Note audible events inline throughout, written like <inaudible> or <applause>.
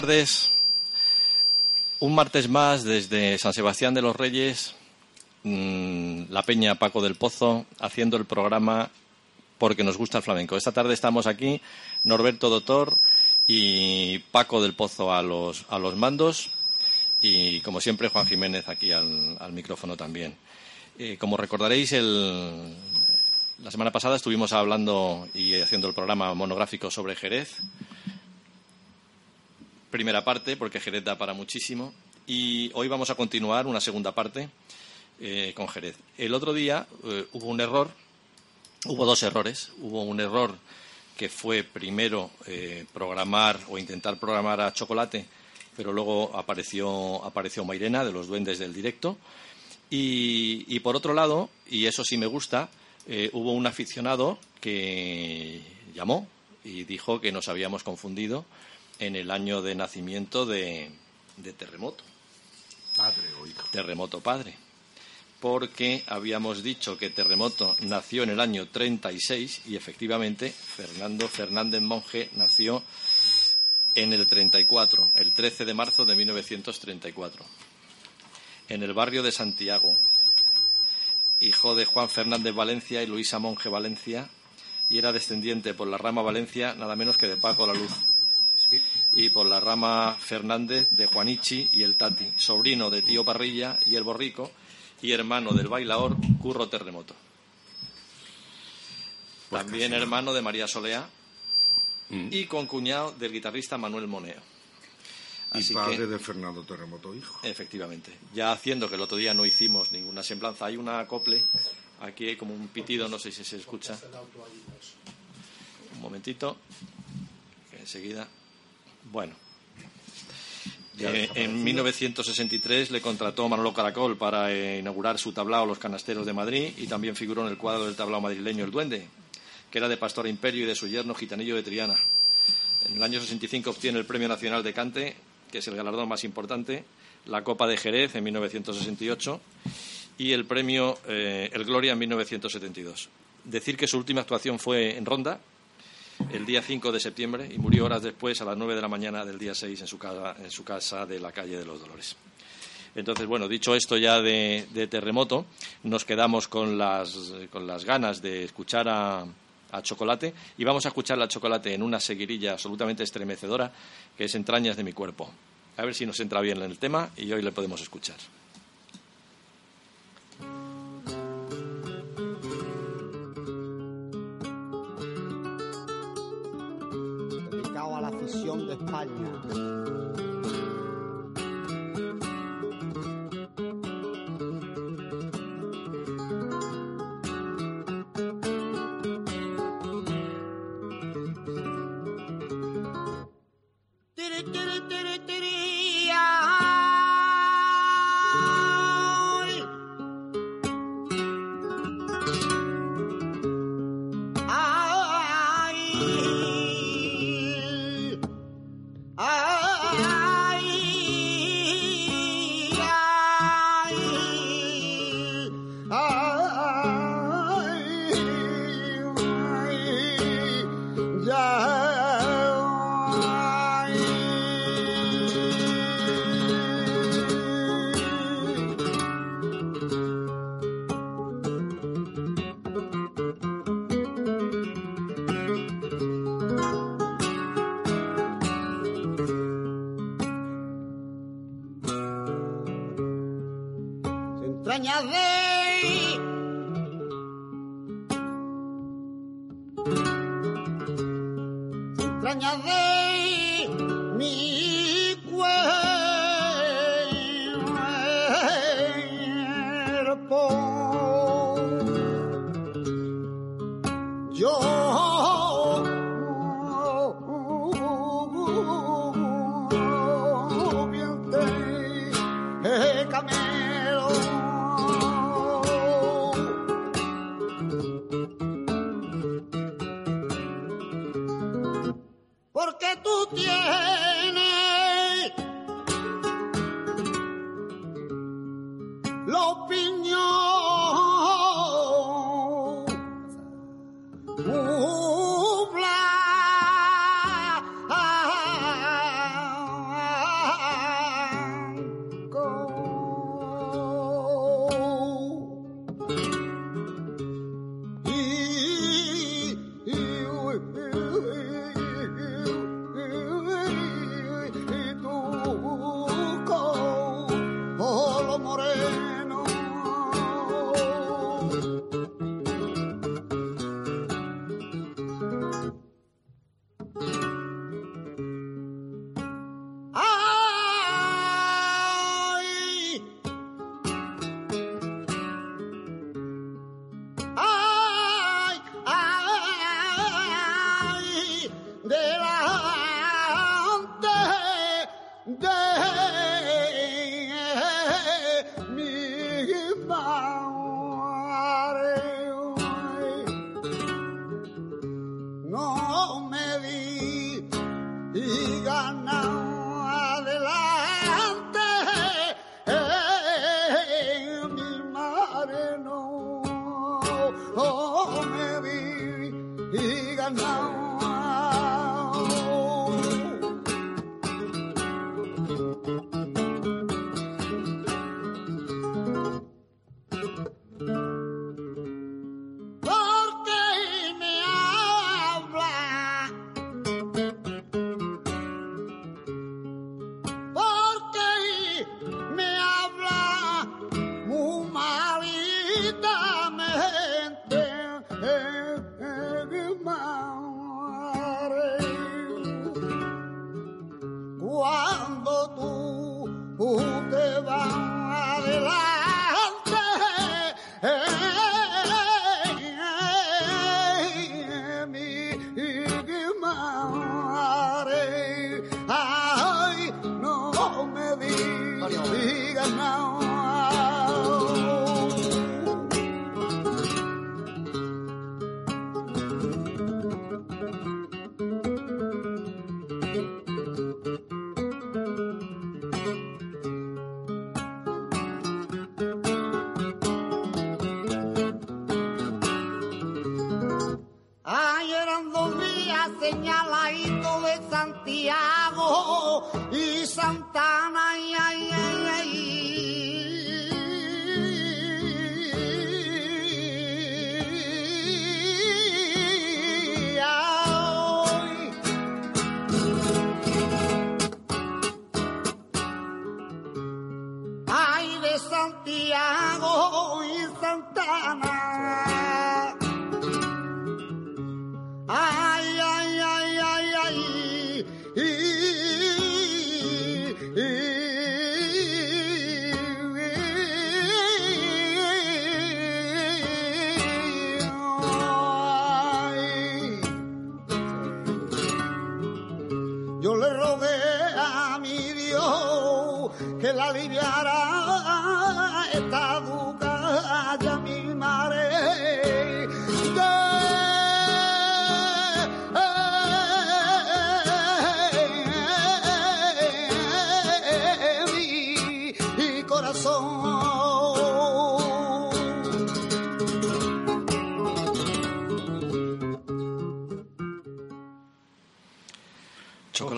tardes. Un martes más desde San Sebastián de los Reyes, mm, la Peña Paco del Pozo, haciendo el programa porque nos gusta el flamenco. Esta tarde estamos aquí, Norberto Doctor y Paco del Pozo a los, a los mandos y, como siempre, Juan Jiménez aquí al, al micrófono también. Eh, como recordaréis, el, la semana pasada estuvimos hablando y haciendo el programa monográfico sobre Jerez primera parte, porque Jerez da para muchísimo. Y hoy vamos a continuar una segunda parte eh, con Jerez. El otro día eh, hubo un error, hubo dos errores. Hubo un error que fue primero eh, programar o intentar programar a Chocolate, pero luego apareció, apareció Mairena de los Duendes del Directo. Y, por otro lado, y eso sí me gusta, hubo un aficionado que llamó y dijo que nos habíamos confundido en el año de nacimiento de, de Terremoto. Padre o hijo. Terremoto padre. Porque habíamos dicho que Terremoto nació en el año 36 y efectivamente Fernando Fernández Monje nació en el 34, el 13 de marzo de 1934, en el barrio de Santiago, hijo de Juan Fernández Valencia y Luisa Monje Valencia, y era descendiente por la rama Valencia nada menos que de Paco la Luz y por la rama Fernández de Juanichi y el Tati, sobrino de Tío Parrilla y el Borrico y hermano del bailaor Curro Terremoto. Pues También casi hermano de María Solea Mm. y concuñado del guitarrista Manuel Moneo. Y padre que, de Fernando Terremoto, hijo. efectivamente, ya haciendo que el otro día no hicimos ninguna semblanza, hay una acople, aquí hay como un pitido, no sé si se escucha. Un momentito, que enseguida. Bueno. Eh, en 1963 le contrató Manolo Caracol para eh, inaugurar su tablao Los Canasteros de Madrid y también figuró en el cuadro del tablao madrileño El Duende, que era de Pastor Imperio y de su yerno Gitanillo de Triana. En el año 65 obtiene el Premio Nacional de Cante, que es el galardón más importante, la Copa de Jerez en 1968 y el Premio eh, El Gloria en 1972. Decir que su última actuación fue en Ronda, el día 5 de septiembre y murió horas después a las 9 de la mañana del día 6 en su casa, en su casa de la calle de los Dolores. Entonces, bueno, dicho esto ya de, terremoto, nos quedamos con las, con las ganas de escuchar a, a Chocolate y vamos a escuchar a Chocolate en una seguirilla absolutamente estremecedora que es Entrañas de mi cuerpo. A ver si nos entra bien en el tema y hoy le podemos escuchar. Afición de España.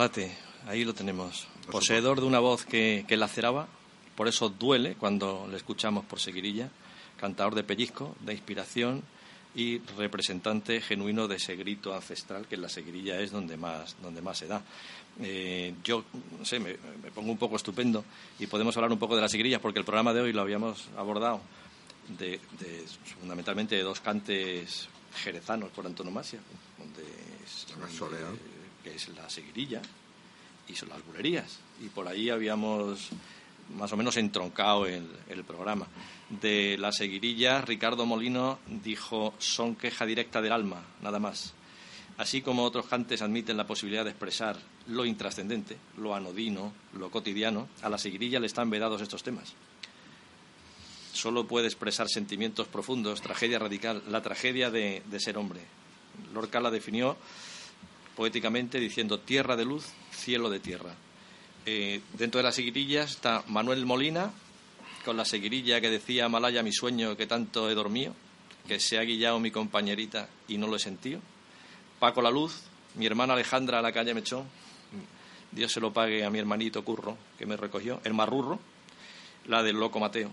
Chocolate, ahí lo tenemos. Poseedor de una voz que, que laceraba, por eso duele cuando le escuchamos por seguirilla. Cantador de pellizco, de inspiración y representante genuino de ese grito ancestral que en la seguirilla es donde más, donde más se da. Eh, yo, no sé, me, me pongo un poco estupendo y podemos hablar un poco de las seguirillas porque el programa de hoy lo habíamos abordado de, de- fundamentalmente de dos cantes jerezanos por antonomasia, donde es, La soleá. Que es la seguirilla y son las bulerías. Y por ahí habíamos más o menos entroncado el, programa. De la seguirilla, Ricardo Molino dijo, son queja directa del alma, nada más. Así como otros cantes admiten la posibilidad de expresar lo intrascendente, lo anodino, lo cotidiano, a la seguirilla le están vedados estos temas. Solo puede expresar sentimientos profundos, tragedia radical, la tragedia de, de ser hombre. Lorca la definió poéticamente diciendo tierra de luz, cielo de tierra. Eh, dentro de la seguirilla está Manuel Molina, con la seguirilla que decía Malaya mi sueño que tanto he dormido, que se ha guillado mi compañerita y no lo he sentido. Paco La Luz, mi hermana Alejandra a la calle Mechón, Dios se lo pague a mi hermanito Curro, que me recogió, el Marrurro, la del Loco Mateo.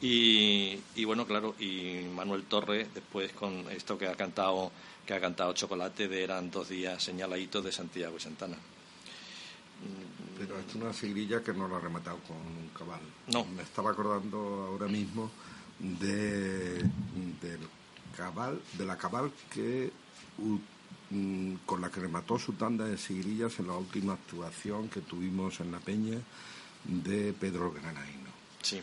Y, y, bueno, claro, y Manuel Torre, después con esto que ha cantado, que ha cantado Chocolate, de eran dos días señaladitos de Santiago y Santana. Pero es una seguirilla que no la ha rematado con un cabal. No. Me estaba acordando ahora mismo de, del cabal, de la cabal que mm, con la que remató su tanda de seguirillas en la última actuación que tuvimos en la Peña de Pedro Granaino. Sí,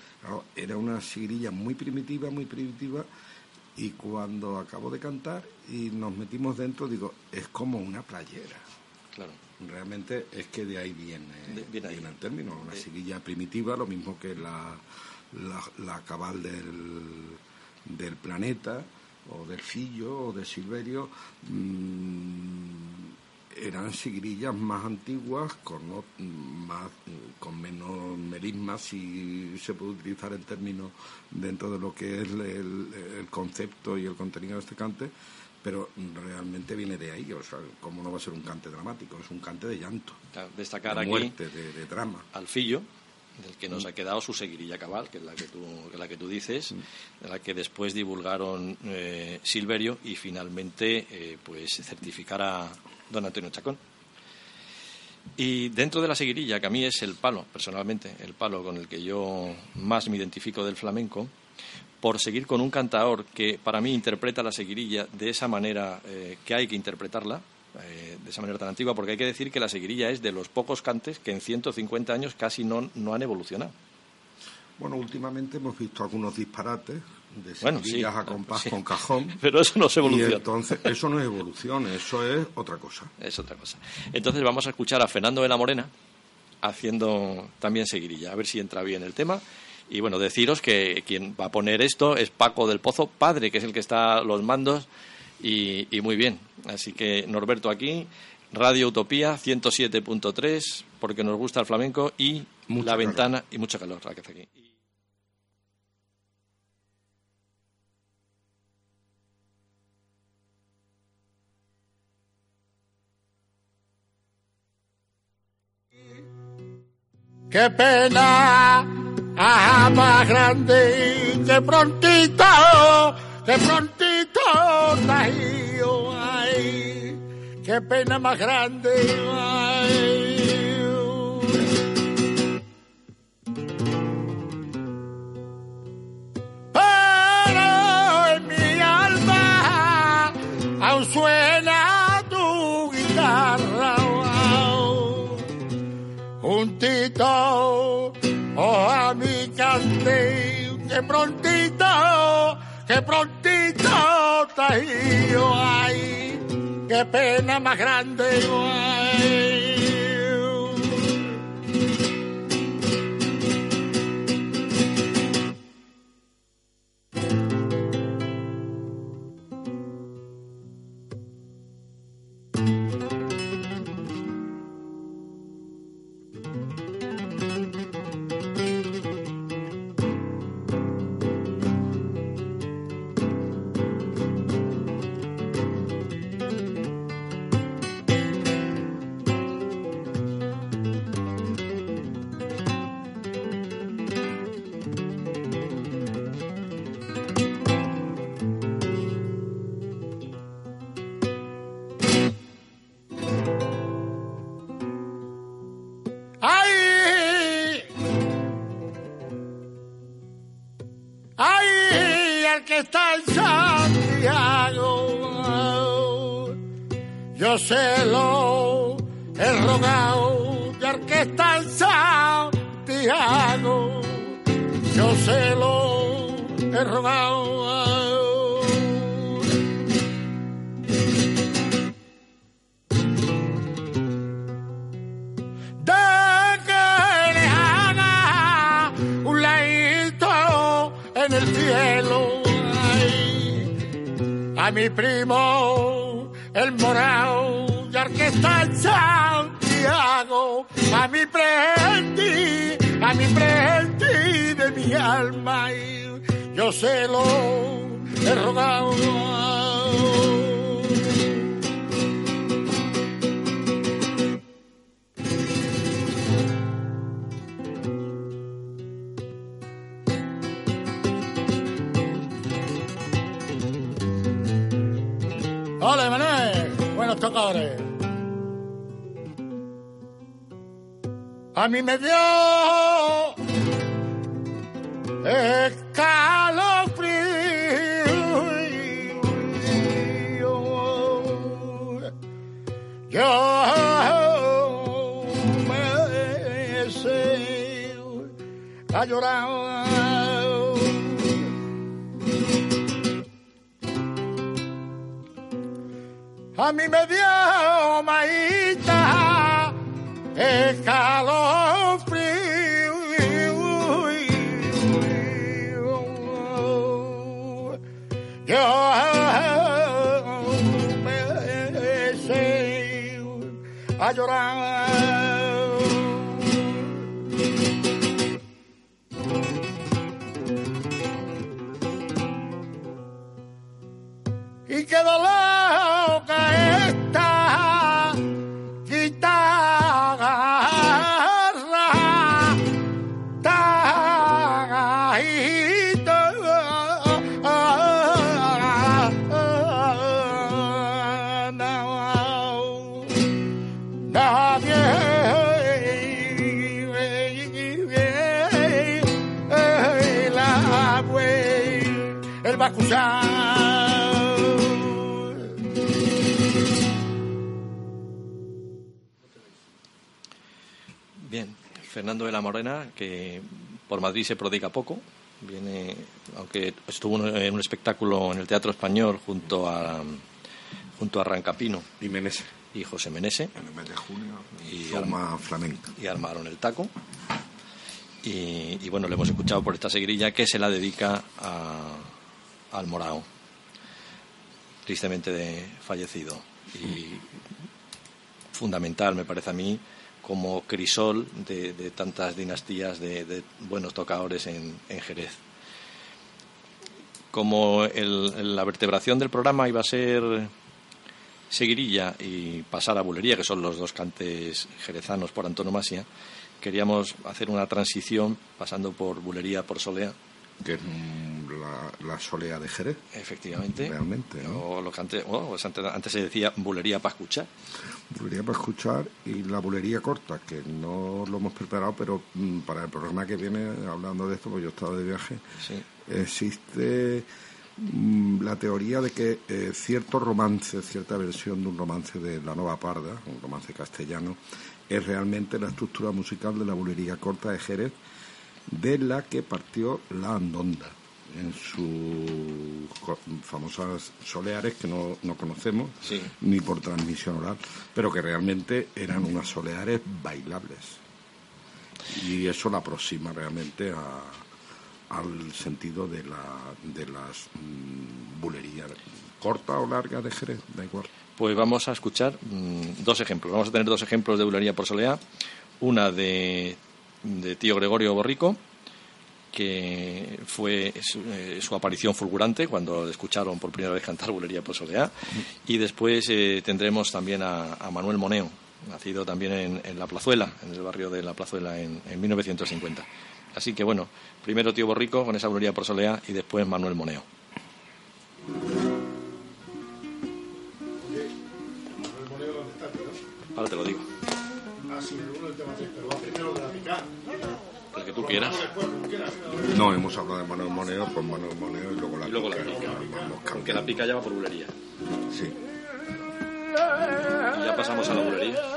era una seguirilla muy primitiva, muy primitiva, y cuando acabo de cantar y nos metimos dentro, digo, es como una playera. claro. Realmente es que de ahí viene, De- viene ahí. el término, una Eh. seguilla primitiva, lo mismo que la, la, la cabal del, del planeta, o del Fillo, o de Silverio, mm, eran seguirillas más antiguas, con, no- más, con menos melismas, si se puede utilizar el término dentro de lo que es el, el concepto y el contenido de este cante, pero realmente viene de ahí, o sea, ¿cómo no va a ser un cante dramático? Es un cante de llanto, Destacar de aquí muerte, de, de drama. al Fillo, del que nos ha quedado su seguirilla cabal, que es la que tú, que la que tú dices, de la que después divulgaron eh, Silverio y finalmente eh, pues certificara don Antonio Chacón. Y dentro de la seguirilla, que a mí es el palo, personalmente, el palo con el que yo más me identifico del flamenco, por seguir con un cantador que para mí interpreta la seguirilla de esa manera eh, que hay que interpretarla, eh, de esa manera tan antigua, porque hay que decir que la seguirilla es de los pocos cantes que en 150 años casi no, no han evolucionado. Bueno, últimamente hemos visto algunos disparates de Bueno, sí, a compás sí. con cajón. <laughs> Pero eso no es Y evolución. entonces, eso no es evolución, eso es otra cosa. Es otra cosa. Entonces vamos a escuchar a Fernando de la Morena haciendo también seguirilla, a ver si entra bien el tema. Y bueno, deciros que quien va a poner esto es Paco del Pozo, padre, que es el que está a los mandos, y, y muy bien. Así que Norberto aquí, Radio Utopía 107.3, porque nos gusta el flamenco y Mucha la calor. ventana y mucha calor aquí. Qué pena, ajá, más grande, que prontito, que prontito, tajío, ay, qué pena más grande, ay. Juntito, oh a mi cante, que prontito, que prontito tajío, ay, qué pena más grande, ay. Buenos tocadores. A mí me dio escalofrío. Yo me sé a llorar. A mí me dio maíta escalofrío. Yo me a llorar. Fernando de la Morena, que por Madrid se prodiga poco, viene, aunque estuvo en un espectáculo en el Teatro Español junto a junto a Rancapino Y Menese, y José Menese en el mes de junio, Y Soma Flamenca. y armaron el taco. Y, y bueno, le hemos escuchado por esta seguirilla que se la dedica a, al Morao, tristemente de, fallecido. Y fundamental, me parece a mí, como crisol de, tantas dinastías de, buenos tocadores en, en Jerez. Como el- la vertebración del programa iba a ser seguirilla y pasar a bulería, que son los dos cantes jerezanos por antonomasia, queríamos hacer una transición pasando por bulería por solea, que es la, la solea de Jerez, efectivamente. realmente, ¿no? O lo que antes, bueno, pues antes, antes se decía bulería para escuchar. Bulería para escuchar y la bulería corta, que no lo hemos preparado, pero mm, para el programa que viene, hablando de esto, pues yo he estado de viaje, Sí. existe mm, la teoría de que eh, cierto romance, cierta versión de un romance de La Nova Parda, un romance castellano, es realmente la estructura musical de la bulería corta de Jerez, de la que partió la Andonda en sus famosas soleares que no, no conocemos Sí. ni por transmisión oral, pero que realmente eran unas soleares bailables. Y eso la aproxima realmente a- al sentido de, la, de las mm, bulerías corta o larga de Jerez, da igual. Pues vamos a escuchar mm, dos ejemplos. Vamos a tener dos ejemplos de bulería por solea. Una de, de tío Gregorio Borrico, que fue su, eh, su aparición fulgurante cuando le escucharon por primera vez cantar bulería por solea. Y después eh, tendremos también a, a Manuel Moneo, nacido también en, en La Plazuela, en el barrio de La Plazuela en, en 1950. Así que bueno, primero tío Borrico con esa bulería por solea y después Manuel Moneo. Ahora te lo digo. El que tú quieras. No, hemos hablado de Manuel Moneo, pues Manuel Moneo y luego la Y luego la pica, pica. vamos Aunque la pica ya va por bulería. Sí. Y ya pasamos a la bulería.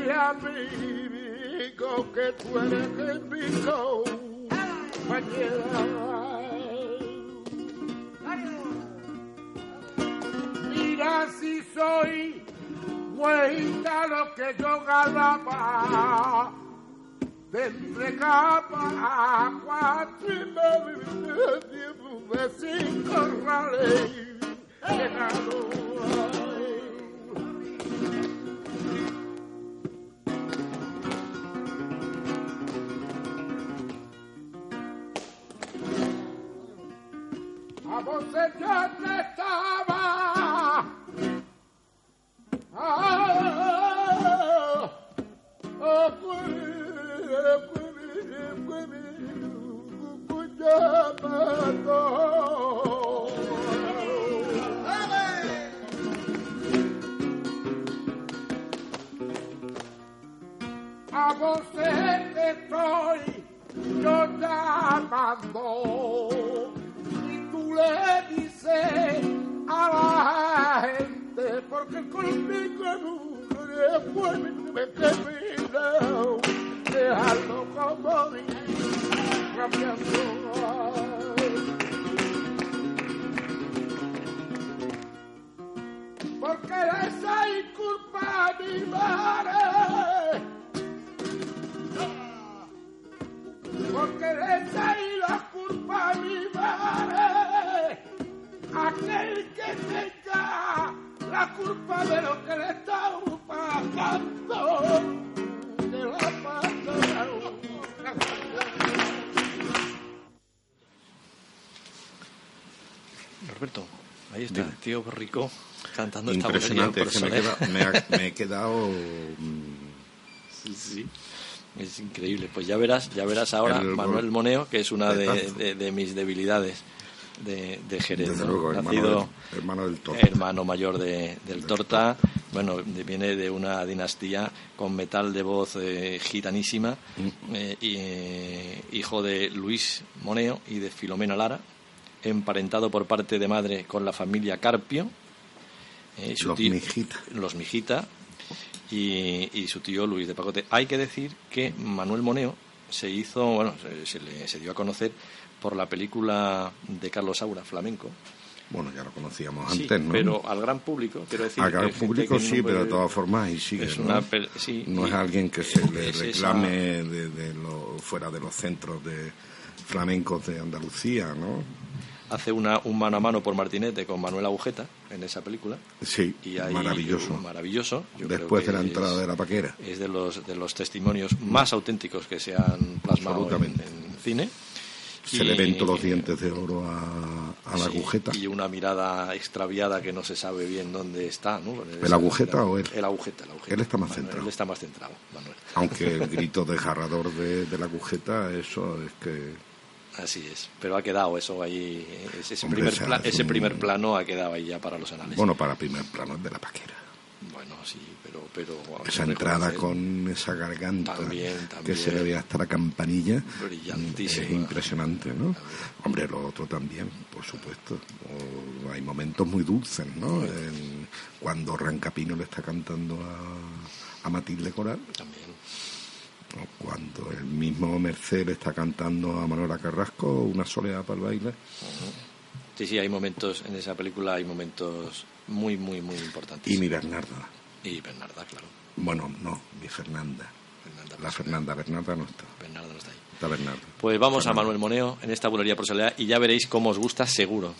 Mi amigo que tú eres que es pico, compañera. Mira si soy buena lo que yo ganaba. De entre capa, cuatro y medio de cinco rales. Llegado. A vos ya te estaba. Ah, ah, A vos te estoy yo llamando y le dices a la gente porque conmigo nunca después me terminó dejarlo como cambiando porque esa es culpa mi madre. Porque esa es aquel que tenga la culpa de lo que le está pasando de la pasada. Roberto, ahí está, tío Rico cantando esta Impresionante, es que me, bolilla queda- me ha- me he quedado... <laughs> Sí, sí. Es increíble. Pues ya verás, ya verás ahora El- Manuel Moneo, que es una de, de- de mis debilidades de, de Jerez. Desde ¿no? luego, hermano Nacido del- hermano del Torta. hermano mayor de- del Torta. Bueno, viene de una dinastía con metal de voz eh, gitanísima. Mm. eh, y, eh, hijo de Luis Moneo y de Filomena Lara. Emparentado por parte de madre con la familia Carpio. su Los tío- Mijita. los Mijita y, y su tío Luis de Pacote. Hay que decir que Manuel Moneo se hizo, bueno, se, se le, se dio a conocer por la película de Carlos Saura, Flamenco. Bueno, ya lo conocíamos Sí, antes, ¿no? pero al gran público, quiero decir. Al gran público sí, no pero de puede- todas formas ahí sigue, Es ¿no? una pel- sí, no es alguien que se le es esa- reclame de, de lo- fuera de los centros de flamencos de Andalucía, ¿no? Hace una, un mano a mano por Martinete con Manuel Agujeta en esa película. Sí, Y ahí- maravilloso. Maravilloso. Yo Después de creo la que entrada es- de la paquera. es de los, de los testimonios más auténticos que se han plasmado en, en cine. Se Y- le ven todos los dientes de oro a, a la agujeta. Y una mirada extraviada que no se sabe bien dónde está. ¿no? ¿El agujeta o él? El agujeta, el agujeta. Él está más Manuel, centrado. Él está más centrado, Manuel. Aunque el <laughs> grito desgarrador de, de la agujeta, eso es que Así es. Pero ha quedado eso ahí. Ese, ese Hombre, primer, pla- ese un- primer plano ha quedado ahí ya para los anales. Bueno, para primer plano es de la paquera. Bueno, sí, pero... pero vamos Esa entrada con esa garganta También, que se le ve hasta la campanilla es impresionante, ¿no? Hombre, lo otro también, por supuesto. O- hay momentos muy dulces, ¿no? En- cuando Rancapino le está cantando a, a Matilde Coral, También. o cuando el mismo Merced le está cantando a Manuela Carrasco una soleada para el baile. Sí, sí, hay momentos, en esa película hay momentos muy, muy, muy importantes. Y mi Bernarda. Y Bernarda, claro. Bueno, no, mi Fernanda. Bernarda, La Fernanda, Bernarda no está. Bernarda no está ahí. Está Bernarda. Pues vamos a Fernanda. Manuel Moneo en esta bulería por soledad y ya veréis cómo os gusta seguro.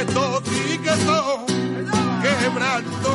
Estos sí que son quebrantos.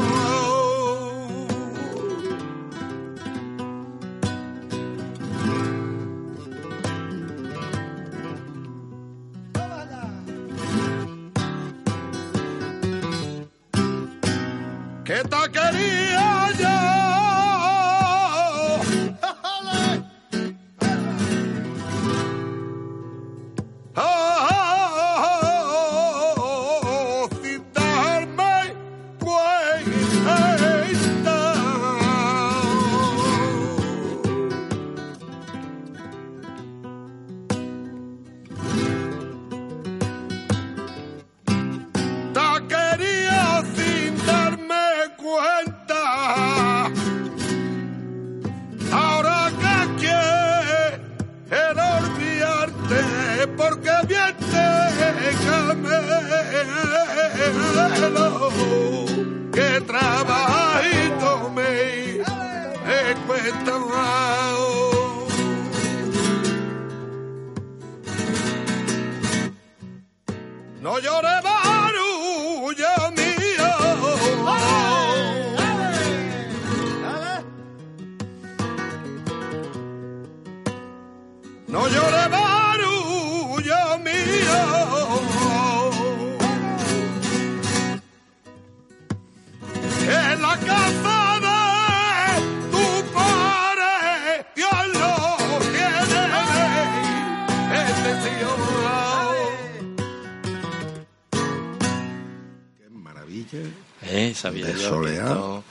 De Soleá.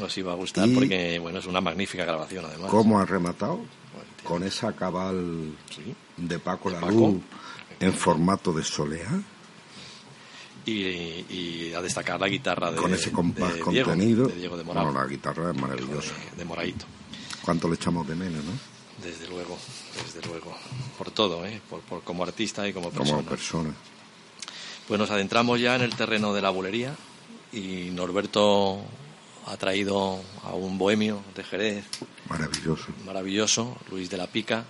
nos iba a gustar Y- porque bueno es una magnífica grabación además. ¿Cómo ha rematado? Bueno, tío, Con esa cabal sí. de Paco De la Paco. Luz en formato de soleá, Y, y a destacar la guitarra de, con ese compás de Diego, contenido. de Diego de Moral, Bueno, la guitarra es Diego maravillosa. de, de Moraito. ¿Cuánto le echamos de menos, no? Desde luego, desde luego. Por todo, ¿eh? Por, por como artista y como Como persona. persona. Pues nos adentramos ya en el terreno de la bulería y Norberto ha traído a un bohemio de Jerez Maravilloso. maravilloso, Luis de la Pica,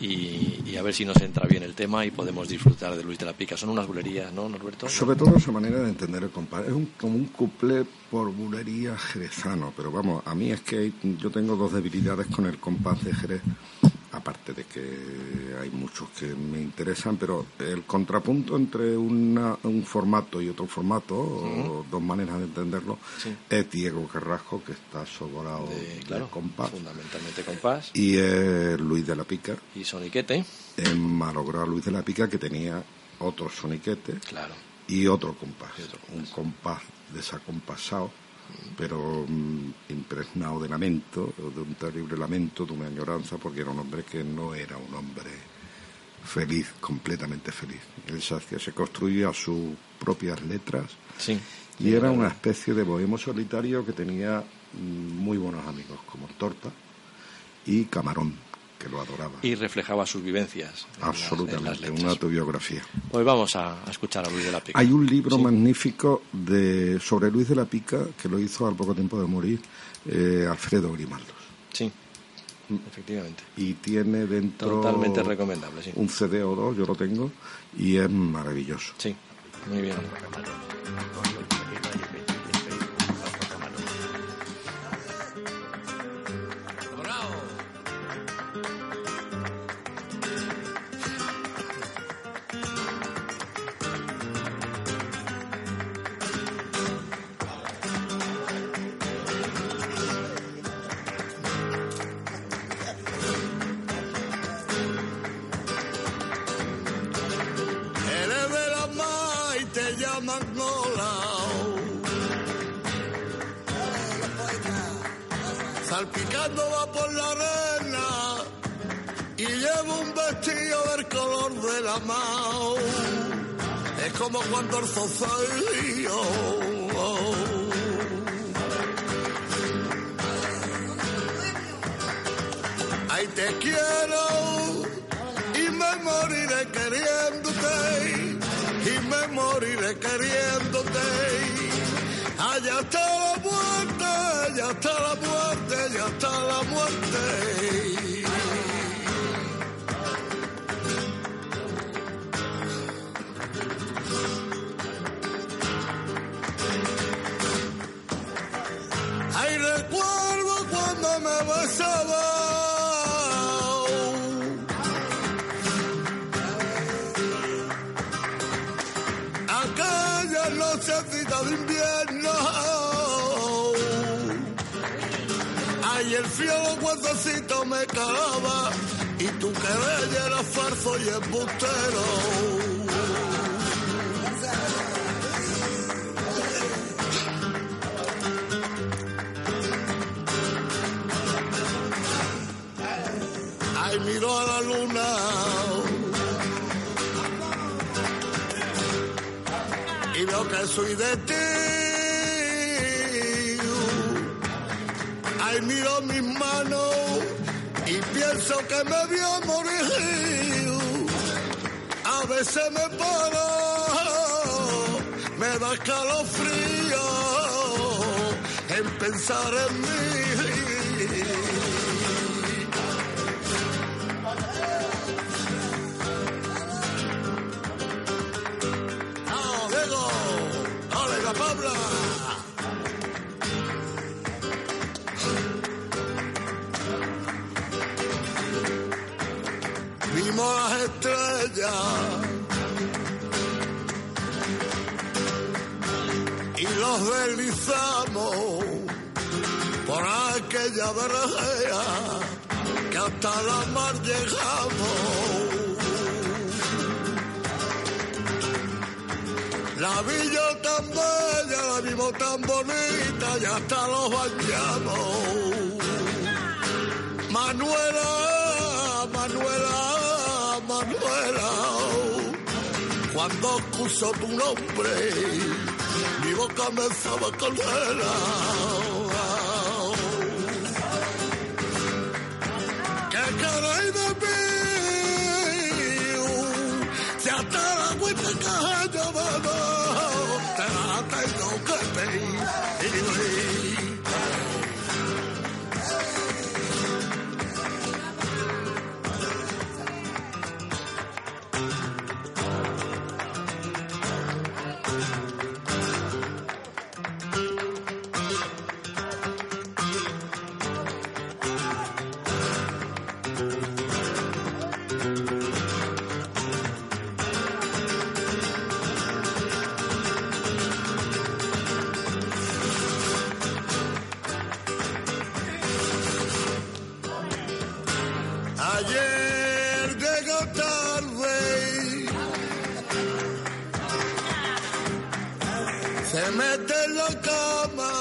y, y a ver si nos entra bien el tema y podemos disfrutar de Luis de la Pica. Son unas bulerías, ¿no, Norberto? Sobre todo esa manera de entender el compás. Es un, como un cuplé por bulería jerezano, pero vamos, a mí es que hay- yo tengo dos debilidades con el compás de Jerez, aparte de que hay muchos que me interesan, pero el contrapunto entre una- un formato y otro formato, o dos maneras de entenderlo, Sí. es Diego Carrasco, que está sobrado De- claro, compás, fundamentalmente compás. Y es Luis de la Pica, y soniquete, en malogrado Luis de la Pica, que tenía otro soniquete claro. y otro compás, Y otro un compás desacompasado, pero mm, impregnado de lamento, de un terrible lamento, de una añoranza, porque era un hombre que no era un hombre feliz, completamente feliz. Él se, construía sus propias letras Sí. y era una especie de bohemo solitario que tenía mm, muy buenos amigos, como Torta y Camarón, que lo adoraba. y reflejaba sus vivencias. en las- en las Absolutamente, una autobiografía. Pues vamos a, a escuchar a Luis de la Pica. Hay un libro magnífico de sobre Luis de la Pica que lo hizo al poco tiempo de morir eh, Alfredo Grimaldos. Sí, efectivamente. Y tiene dentro Totalmente recomendable, sí. un CD o dos, yo lo tengo, y es maravilloso. Sí, muy bien. Es como cuando el zozaío. Ay, te quiero y me moriré queriéndote y me moriré queriéndote allá está la muerte allá está la muerte allá está la muerte el frío los huesecitos me calaba y tu querer era farso y embustero. Ay, miro a la luna. y veo que soy de ti. Miro mis manos y pienso que me voy a morir. A veces me paro, me da escalofrío en pensar en mí. ¡Vamos, Diego! ¡Ole, la Pabla! Por aquella vergea que hasta la mar llegamos. La vi yo tan bella, la vimos tan bonita y hasta los bañamos. Manuela, Manuela, Manuela, cuando escucho tu nombre, boca me sabe a caldera. ¿Qué queréis de? Se mete en la cama,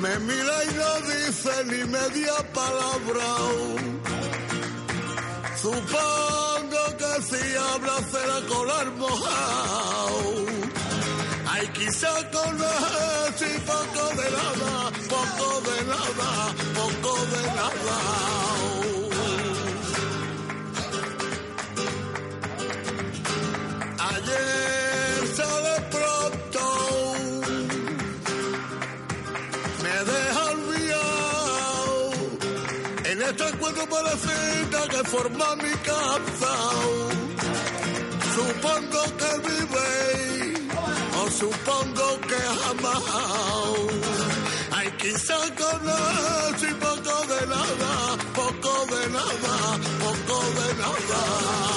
me mira y no dice ni media palabra. Supongo que si habla será el mojado. Ay, quizá con y poco de nada, poco de nada, poco de nada. Sale pronto, me deja al día. En este encuentro parecida que forma mi casa. Supongo que vive o supongo que jamás. Ay, quizá conocí poco de nada, poco de nada, poco de nada.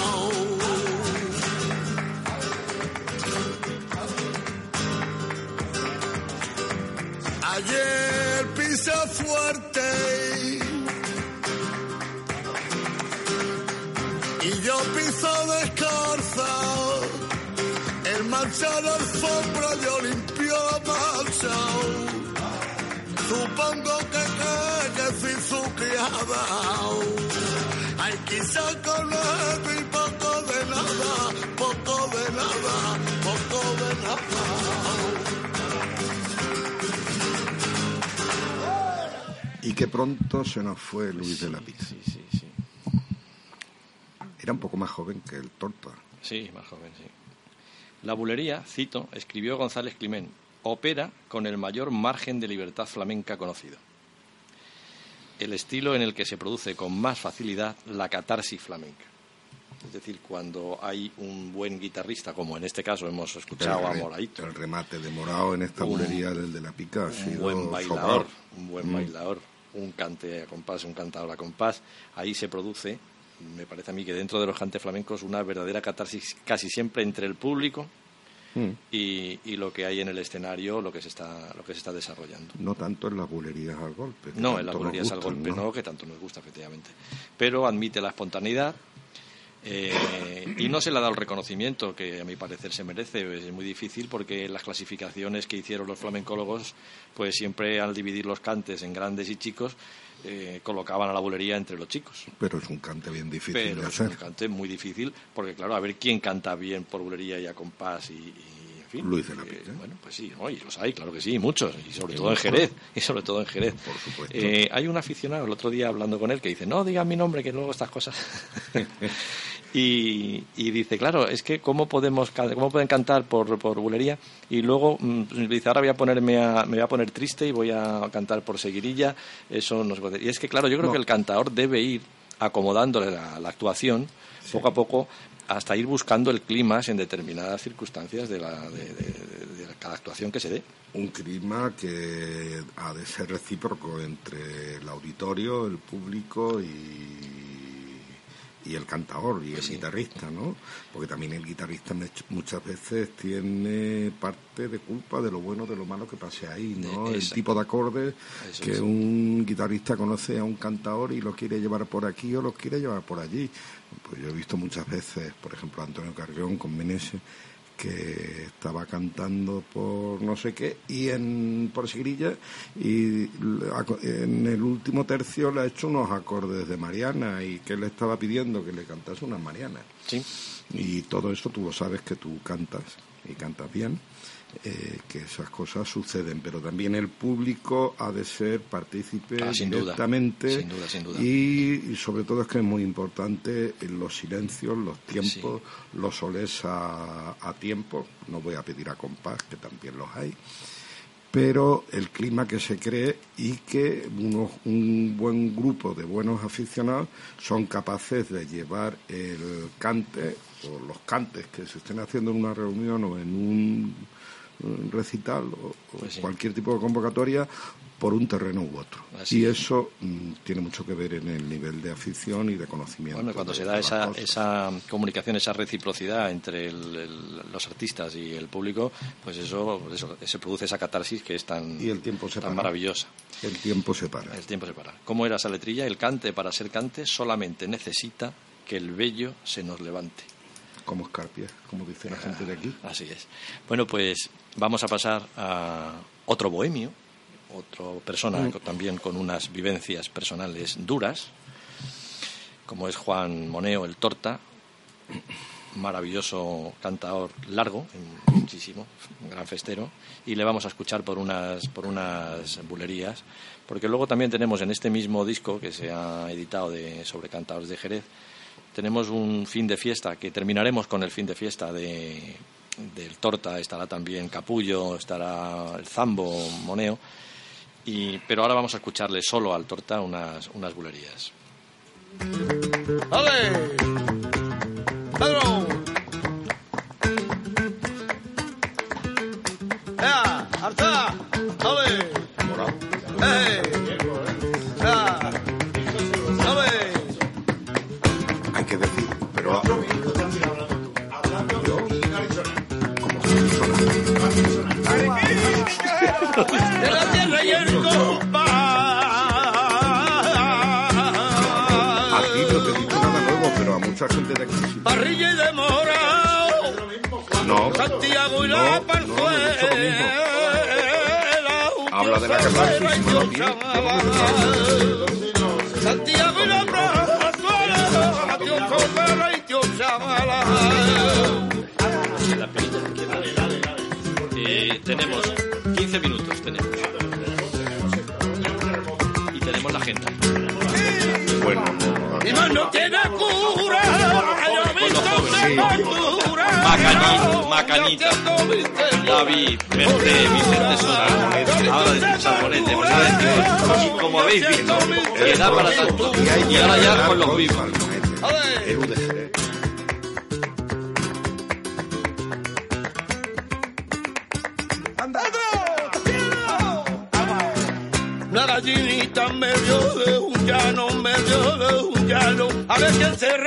Ayer pisé fuerte y yo piso descalza. El mancha la alfombra yo limpio la mancha. Supongo que que fui su criada. Hay quizá con él y poco de nada, poco de nada, poco de nada. Que pronto se nos fue Luis de la Pica. Sí, sí, sí. Era un poco más joven que el Torta. Sí, más joven, sí. La bulería, cito, escribió González Climén, opera con el mayor margen de libertad flamenca conocido. El estilo en el que se produce con más facilidad la catarsis flamenca. Es decir, cuando hay un buen guitarrista, como en este caso hemos escuchado a Moraito, el remate de Morao en esta bulería del de la Pica ha un sido buen bailador, sobrado. un buen Mm. Un cante a compás, un cantador a compás, ahí se produce, me parece a mí que dentro de los cantes flamencos, una verdadera catarsis casi siempre entre el público Mm. y, y lo que hay en el escenario, lo que se está, lo que se está desarrollando. No tanto en las bulerías al golpe. No, en las bulerías al golpe no, que tanto nos gusta, efectivamente. Pero admite la espontaneidad eh, y no se le ha dado el reconocimiento que a mi parecer se merece. Es muy difícil porque las clasificaciones que hicieron los flamencólogos, pues siempre al dividir los cantes en grandes y chicos, eh, colocaban a la bulería entre los chicos. Pero es un cante bien difícil Pero de es un hacer. cante muy difícil porque, claro, a ver quién canta bien por bulería y a compás y, y, en fin. Luis de la Eh, bueno, pues sí, ¿no? y los hay, claro que sí, muchos, y sobre todo en Jerez, y sobre todo en Jerez. Por supuesto. Eh, hay un aficionado el otro día hablando con él que dice, no digan mi nombre, que luego estas cosas. <laughs> y, y dice, claro, es que cómo podemos cómo pueden cantar por, por bulería y luego mm, dice, ahora voy a ponerme a, me voy a poner triste y voy a cantar por seguirilla. Eso no se puede. Y es que, claro, yo creo No. que el cantador debe ir acomodándole la, la actuación poco a poco hasta ir buscando el clima en determinadas circunstancias de, la, de- de cada actuación que se dé. Un clima que ha de ser recíproco entre el auditorio, el público y, y el cantador y el Sí. guitarrista, ¿no? Porque también el guitarrista muchas veces tiene parte de culpa de lo bueno, de lo malo que pase ahí, ¿no? De- El tipo de acordes Eso que un guitarrista conoce a un cantador y lo quiere llevar por aquí o lo quiere llevar por allí. Pues yo he visto muchas veces, por ejemplo, a Antonio Carrión con Menese, que estaba cantando por no sé qué y en por Sigrilla y en el último tercio le ha hecho unos acordes de Mariana y que le estaba pidiendo que le cantase unas Marianas Sí. y todo eso tú lo sabes que tú cantas y cantas bien eh, que esas cosas suceden pero también el público ha de ser partícipe Ah, duda. directamente Sin duda, sin duda. Y, y sobre todo es que es muy importante los silencios los tiempos los soles a, a tiempo no voy a pedir a compás que también los hay pero el clima que se cree y que unos, un buen grupo de buenos aficionados son capaces de llevar el cante o los cantes que se estén haciendo en una reunión o en un recital o, Pues sí. cualquier tipo de convocatoria por un terreno u otro. Así y es. eso mm, tiene mucho que ver en el nivel de afición y de conocimiento. Bueno, cuando se da esa, esa comunicación, esa reciprocidad entre el- el- los artistas y el público, pues eso, eso se produce esa catarsis que es tan, Y el tiempo se tan para. maravillosa. El tiempo se para. El tiempo se para. ¿Cómo era esa letrilla? El cante para ser cante solamente necesita que el vello se nos levante. Como escarpia, como dice la gente de aquí. Así es. Bueno, pues vamos a pasar a otro bohemio, otra persona Mm. también con unas vivencias personales duras, como es Juan Moneo, el Torta, maravilloso cantador largo, muchísimo, un gran festero, y le vamos a escuchar por unas, por unas bulerías, porque luego también tenemos en este mismo disco que se ha editado de, sobre cantadores de Jerez, tenemos un fin de fiesta que terminaremos con el fin de fiesta de, del Torta, estará también Capullo, estará el Zambo, Moneo. Y, pero ahora vamos a escucharle solo al Torta unas, unas bulerías. ¡Pedro! ¡Ea! ¡Arta! ¡Ale! ¡Eh! ¡Ea! ¡Ale! Hay que decir, pero... no, no, he hecho. Habla de la Macanita, David, Verde, Vicente Sora, ahora de Charbonete, pues, y como habéis visto, que da para tanto, y ahora ya con los vivos. Una gallinita medio de un llano, medio de un llano, a ver quién se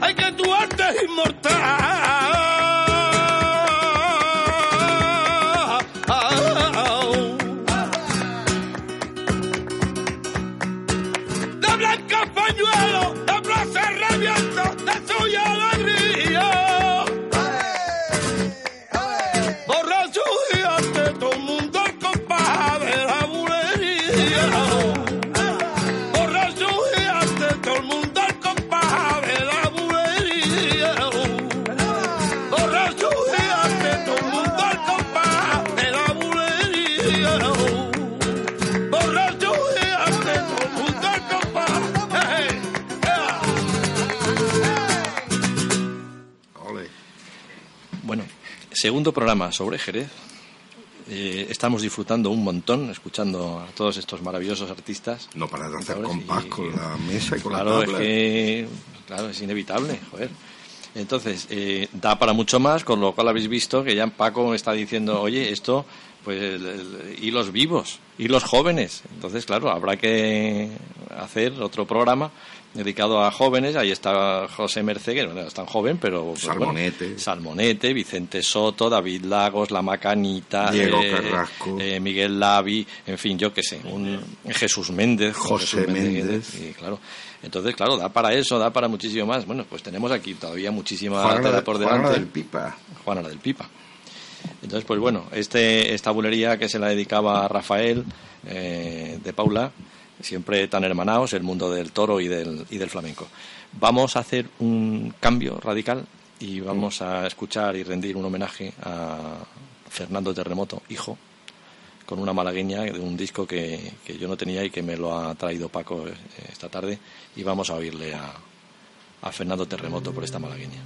Hay que tu arte inmortal. Segundo programa sobre Jerez. Eh, estamos disfrutando un montón escuchando a todos estos maravillosos artistas. No para de hacer compás con la mesa y con Claro, la es tabla. que claro, es inevitable, joder. Entonces, eh, da para mucho más, con lo cual habéis visto que ya Paco está diciendo, oye, esto, pues, el- el- y los vivos, y los jóvenes. Entonces, claro, habrá que hacer otro programa dedicado a jóvenes. Ahí está José Merced, que bueno, es tan joven, pero... pues, bueno, Salmonete. Salmonete, Vicente Soto, David Lagos, La Macanita, Diego eh, Carrasco. eh, Miguel Lavi, en fin, yo qué sé, un Jesús Méndez. José Méndez. Sí, claro. Entonces, claro, da para eso, da para muchísimo más. Bueno, pues tenemos aquí todavía muchísima Juana, por Juana delante. del Pipa. Juana del Pipa. Entonces, pues bueno, este, esta bulería que se la dedicaba a Rafael eh, de Paula, siempre tan hermanados, el mundo del toro y del, y del flamenco. Vamos a hacer un cambio radical y vamos a escuchar y rendir un homenaje a Fernando Terremoto, hijo, con una malagueña de un disco que, que yo no tenía y que me lo ha traído Paco eh, esta tarde y vamos a oírle a, a Fernando Terremoto por esta malagueña.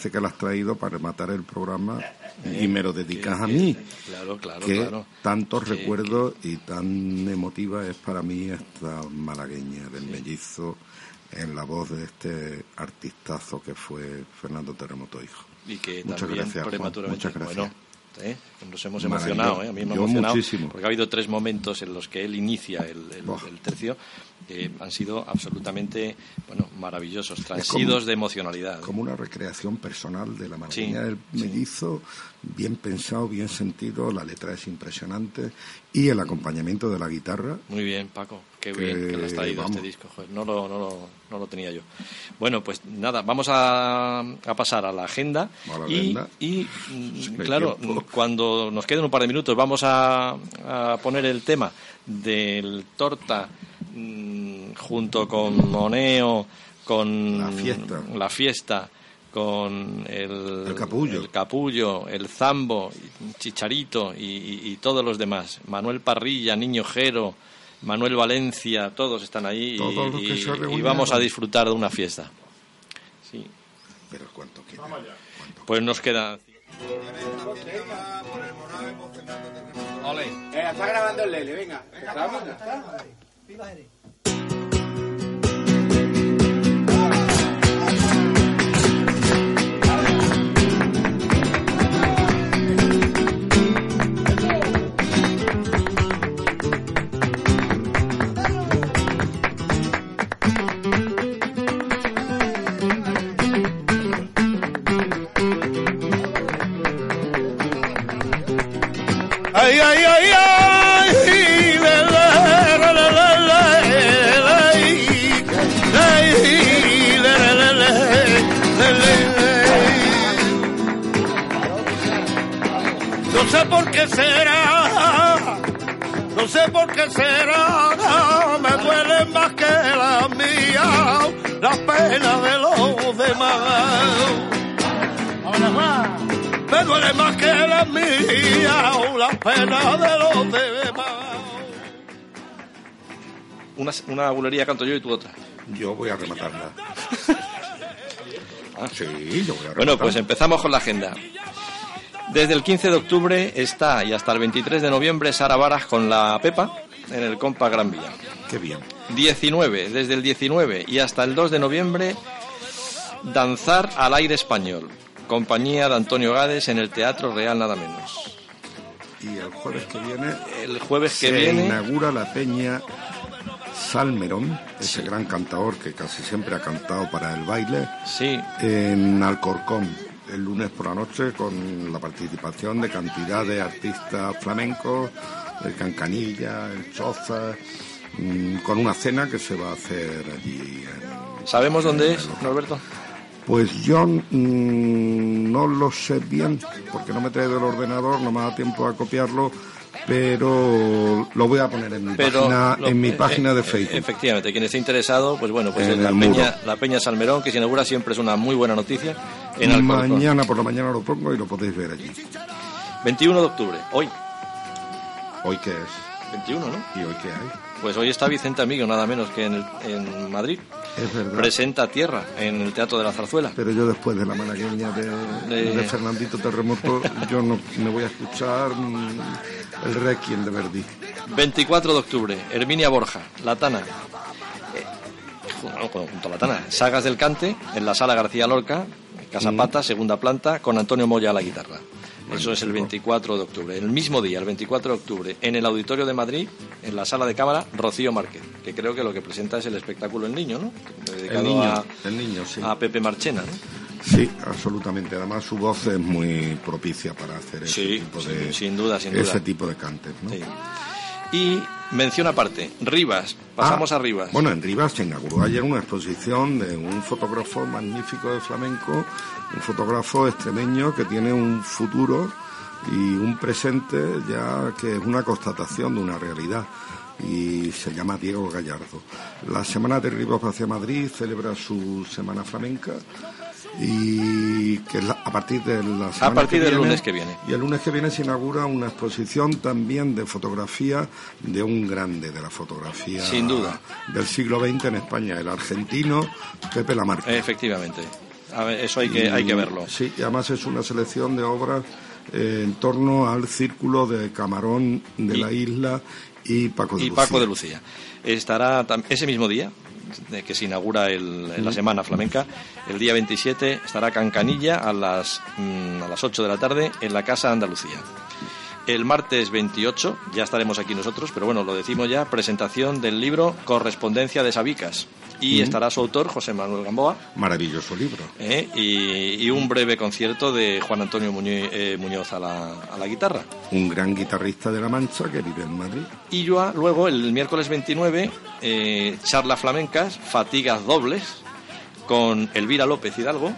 Parece que la has traído para rematar el programa y me lo dedicas a mí. Claro, claro, que claro. tantos Sí, recuerdos y tan emotiva es para mí esta malagueña del mellizo en la voz de este artistazo que fue Fernando Terremoto Hijo. y que Muchas también gracias, Juan, prematuramente muchas gracias. bueno ¿eh? nos hemos emocionado ¿eh? a mí me ha emocionado muchísimo. porque ha habido tres momentos en los que él inicia el, el- el tercio que han sido absolutamente bueno maravillosos como- transidos de emocionalidad Como una recreación personal de la malagueña Sí, del sí. mellizo, bien pensado, bien sentido, la letra es impresionante y el acompañamiento de la guitarra Muy bien, Paco. Qué Que, bien que lo has traído vamos. este disco. joder, no, lo, no, lo, no lo tenía yo. Bueno, pues nada, vamos a, a pasar a la agenda. A la y, mm, claro, tiempo. cuando nos queden un par de minutos, vamos a, a poner el tema del torta mm, junto con Moneo, con La fiesta. la fiesta, con el, El capullo. el capullo, el zambo, Chicharito y, y- y todos los demás. Manuel Parrilla, Niño Jero, Manuel Valencia, todos están ahí y- Todos los que y, se y vamos a disfrutar de una fiesta. Sí, pero cuánto queda. cuánto pues nos queda. Ole. Eh, está grabando el Lele, venga. ¿Estamos? Mía, la pena de los demás. Una, una bulería canto yo y tú otra. Yo voy a rematarla. Ah, sí, yo voy a rematar. Bueno, pues empezamos con la agenda. Desde el 15 de octubre está y hasta el 23 de noviembre Sara Varas con la Pepa en el Compa Gran Vía. Qué bien. 19, desde el 19 y hasta el 2 de noviembre, Danzar al aire español, compañía de Antonio Gades en el Teatro Real nada menos. Y el jueves que viene El jueves que se viene, inaugura la peña Salmerón, ese gran cantador que casi siempre ha cantado para el baile, sí, en Alcorcón, el lunes por la noche, con la participación de cantidad de artistas flamencos, el Cancanilla, el Choza, mm, con una cena que se va a hacer allí. en- ¿sabemos dónde es, Norberto? Pues yo mm, no lo sé bien, porque no me he traído el ordenador, no me da tiempo a copiarlo, pero lo voy a poner en mi Pero página, lo- en mi eh, página de eh, Facebook. Efectivamente, quien esté interesado, pues bueno, pues En la Peña, la Peña Salmerón, que se inaugura siempre es una muy buena noticia en Alcorcón. Mañana por la mañana lo pongo y lo podéis ver allí. 21 de octubre, hoy, ¿Hoy qué es? 21, ¿no? ¿Y hoy qué hay? Pues hoy está Vicente Amigo, nada menos que en, el- en Madrid. Presenta Tierra en el Teatro de la Zarzuela. Pero yo después de la malagueña de, De- de Fernandito Terremoto, yo no me voy a escuchar mm, el Requiem de Verdi. 24 de octubre, Herminia Borja, La Tana. Eh, ju- junto a La Tana, Sagas del Cante, en la Sala García Lorca, Casa Pata, segunda planta, con Antonio Moya a la guitarra. Eso es el 24 de octubre. El mismo día, el 24 de octubre, en el Auditorio de Madrid, en la sala de cámara, Rocío Márquez, que creo que lo que presenta es el espectáculo El Niño, ¿no? Dedicado El niño, a, el niño, sí. a Pepe Marchena, ¿no? Sí, absolutamente. Además su voz es muy propicia para hacer ese Sí, tipo de sin duda, sin duda. ese tipo de cantes, ¿no? Sí. Y mención aparte, Rivas, pasamos Ah, a Rivas. Bueno, en Rivas se inauguró ayer una exposición de un fotógrafo magnífico de flamenco, un fotógrafo extremeño que tiene un futuro y un presente ya que es una constatación de una realidad y se llama Diego Gallardo. La Semana de Rivas hacia Madrid celebra su Semana Flamenca y que es la- a partir de la semana partir del viene- lunes que viene. y el lunes que viene se inaugura una exposición también de fotografía de un grande de la fotografía Sin duda. del siglo XX en España, el argentino Pepe Lamarca. Efectivamente. A ver, eso hay que, hay que verlo. Sí, y además es una selección de obras eh, en torno al círculo de Camarón de Y- la isla y Paco de y Lucía. Paco de Lucía. Estará ese mismo día que se inaugura el- la Semana Flamenca, el día 27 estará Cancanilla a las, mm, a las 8 de la tarde en la Casa Andalucía. El martes 28 ya estaremos aquí nosotros, pero bueno, lo decimos ya, presentación del libro Correspondencia de Sabicas. Y estará su autor, José Manuel Gamboa, Maravilloso libro. ¿eh? y, y un breve concierto de Juan Antonio Muñoz, eh, Muñoz a, la, a la guitarra. Un gran guitarrista de La Mancha que vive en Madrid. Y yo, luego, el miércoles 29, eh, charlas flamencas, fatigas dobles, con Elvira López Hidalgo.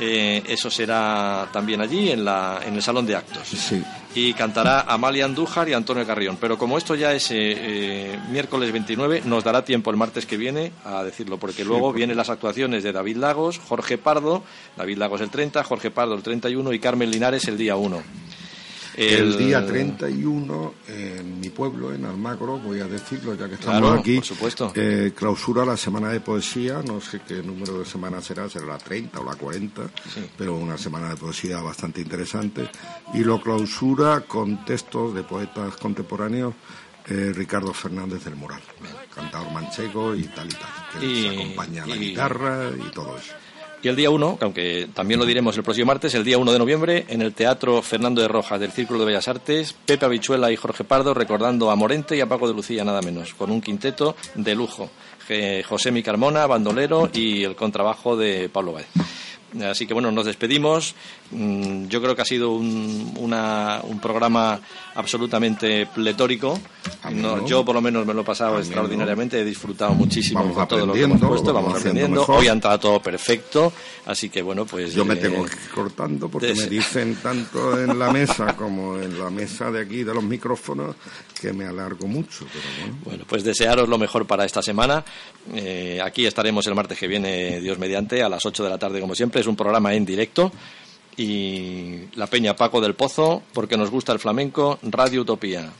Eh, eso será también allí, en, la, en el Salón de Actos. Sí. Y cantará Amalia Andújar y Antonio Carrión. Pero como esto ya es eh, eh, miércoles 29, nos dará tiempo el martes que viene a decirlo, porque luego vienen las actuaciones de David Lagos, Jorge Pardo, David Lagos el 30, Jorge Pardo el 31 y Carmen Linares el día 1. El, día 31, en mi pueblo, en Almagro, voy a decirlo ya que estamos Claro, aquí, por supuesto. eh, clausura la Semana de Poesía, no sé qué número de semana será, será la 30 o la 40, pero una semana de poesía bastante interesante, y lo clausura con textos de poetas contemporáneos eh, Ricardo Fernández del Moral, cantador manchego y tal y tal, que Y- se acompaña la y- guitarra y todo eso. Y el día 1, aunque también lo diremos el próximo martes, el día 1 de noviembre, en el Teatro Fernando de Rojas del Círculo de Bellas Artes, Pepe Habichuela y Jorge Pardo recordando a Morente y a Paco de Lucía, nada menos, con un quinteto de lujo. José Mi Carmona, bandolero y el contrabajo de Pablo Báez. Así que bueno, nos despedimos. Mm, Yo creo que ha sido un, una- un programa absolutamente pletórico. No, yo por lo menos me lo he pasado Ameno. extraordinariamente, he disfrutado muchísimo Vamos con todo lo que hemos puesto, lo vamos vamos aprendiendo. mejor. Hoy ha entrado todo perfecto, así que bueno, pues... Yo me eh, tengo que ir cortando porque des- me dicen tanto en la mesa como en la mesa de aquí de los micrófonos que me alargo mucho, pero bueno. Bueno, pues desearos lo mejor para esta semana. Eh, aquí estaremos el martes que viene, Dios mediante, a las 8 de la tarde, como siempre. Es un programa en directo. Y la Peña Paco del Pozo, porque nos gusta el flamenco, Radio Utopía.